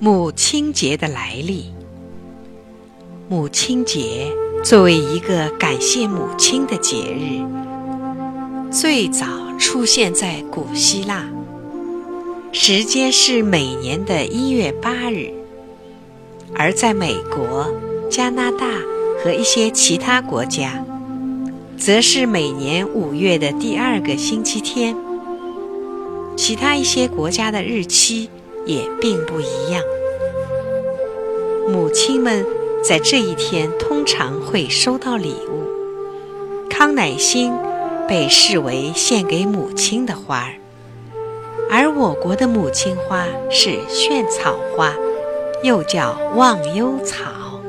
母亲节的来历。母亲节作为一个感谢母亲的节日，最早出现在古希腊，时间是每年的一月八日；而在美国、加拿大和一些其他国家，则是每年五月的第二个星期天。其他一些国家的日期也并不一样。母亲们在这一天通常会收到礼物。康乃馨被视为献给母亲的花儿，而我国的母亲花是萱草花，又叫忘忧草。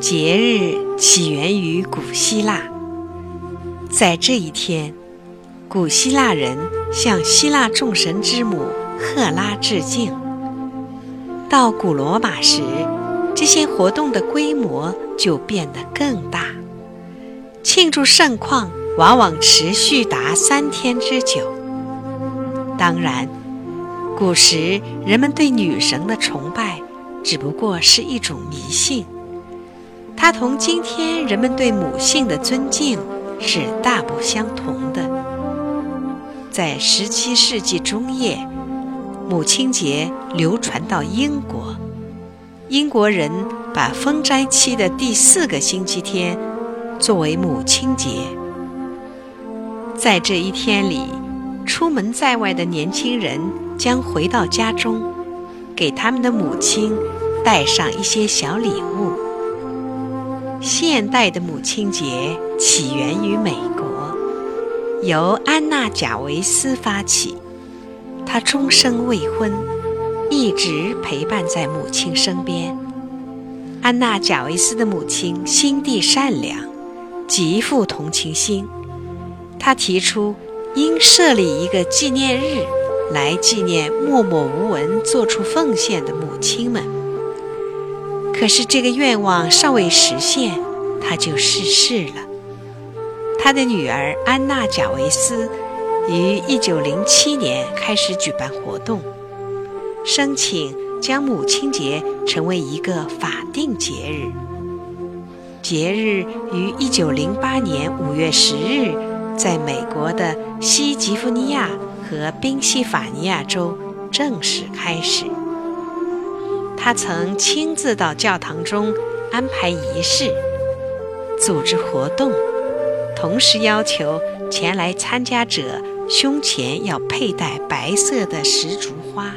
节日起源于古希腊，在这一天，古希腊人向希腊众神之母赫拉致敬。到古罗马时，这些活动的规模就变得更大，庆祝盛况往往持续达三天之久。当然，古时人们对女神的崇拜只不过是一种迷信，它同今天人们对母性的尊敬是大不相同的。在17世纪中叶。母亲节流传到英国，英国人把封斋期的第四个星期天作为母亲节。在这一天里，出门在外的年轻人将回到家中，给他们的母亲带上一些小礼物。现代的母亲节起源于美国，由安娜·贾维斯发起。他终生未婚，一直陪伴在母亲身边。安娜·贾维斯的母亲心地善良，极富同情心。她提出应设立一个纪念日，来纪念默默无闻做出奉献的母亲们。可是这个愿望尚未实现，她就逝世了。她的女儿安娜·贾维斯。于1907年开始举办活动，申请将母亲节成为一个法定节日。节日于1908年5月10日，在美国的西吉弗尼亚和宾夕法尼亚州正式开始。他曾亲自到教堂中安排仪式，组织活动，同时要求前来参加者。胸前要佩戴白色的石竹花。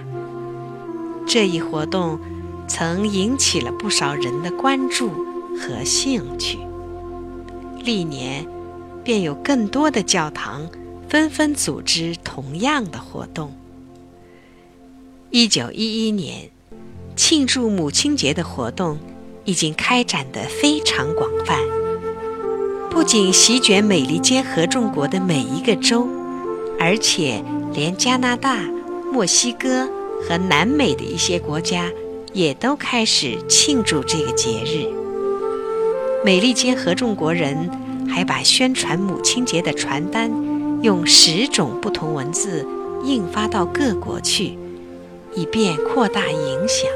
这一活动曾引起了不少人的关注和兴趣。历年便有更多的教堂纷纷组织同样的活动。一九一一年，庆祝母亲节的活动已经开展得非常广泛，不仅席卷美利坚合众国的每一个州。而且，连加拿大、墨西哥和南美的一些国家也都开始庆祝这个节日。美利坚合众国人还把宣传母亲节的传单用十种不同文字印发到各国去，以便扩大影响。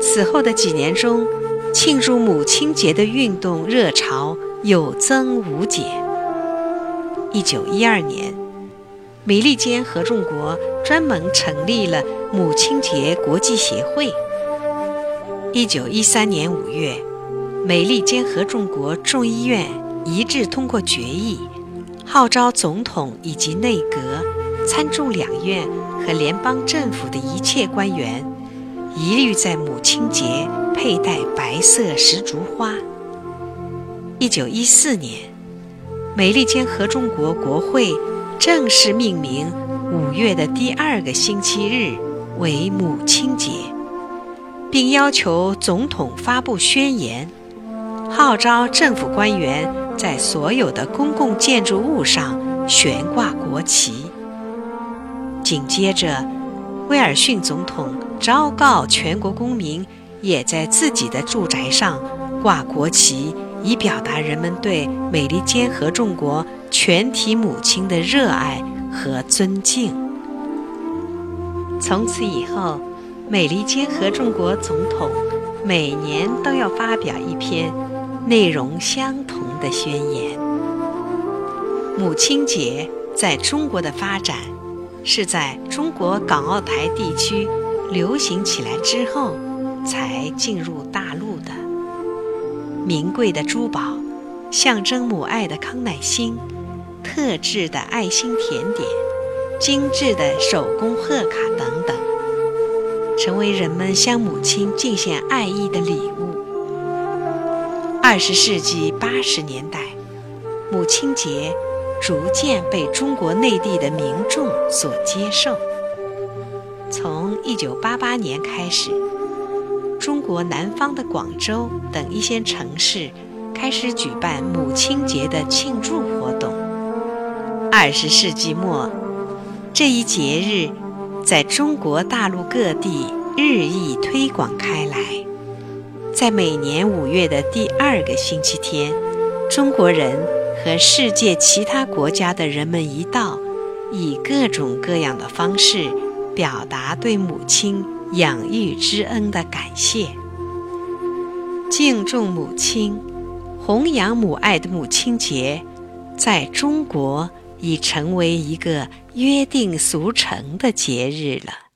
此后的几年中，庆祝母亲节的运动热潮有增无减。一九一二年，美利坚合众国专门成立了母亲节国际协会。一九一三年五月，美利坚合众国众议院一致通过决议，号召总统以及内阁、参众两院和联邦政府的一切官员，一律在母亲节佩戴白色石竹花。一九一四年。美利坚合众国国会正式命名五月的第二个星期日为母亲节，并要求总统发布宣言，号召政府官员在所有的公共建筑物上悬挂国旗。紧接着，威尔逊总统昭告全国公民，也在自己的住宅上挂国旗。以表达人们对美利坚合众国全体母亲的热爱和尊敬。从此以后，美利坚合众国总统每年都要发表一篇内容相同的宣言。母亲节在中国的发展，是在中国港澳台地区流行起来之后，才进入大陆的。名贵的珠宝，象征母爱的康乃馨，特制的爱心甜点，精致的手工贺卡等等。成为人们向母亲敬献爱意的礼物。二十世纪八十年代，母亲节逐渐被中国内地的民众所接受。从一九八八年开始，中国南方的广州等一些城市开始举办母亲节的庆祝活动。二十世纪末，这一节日。在中国大陆各地日益推广开来，在每年五月的第二个星期天，中国人和世界其他国家的人们一道，以各种各样的方式表达对母亲养育之恩的感谢。敬重母亲、弘扬母爱的母亲节，在中国。已成为一个约定俗成的节日了。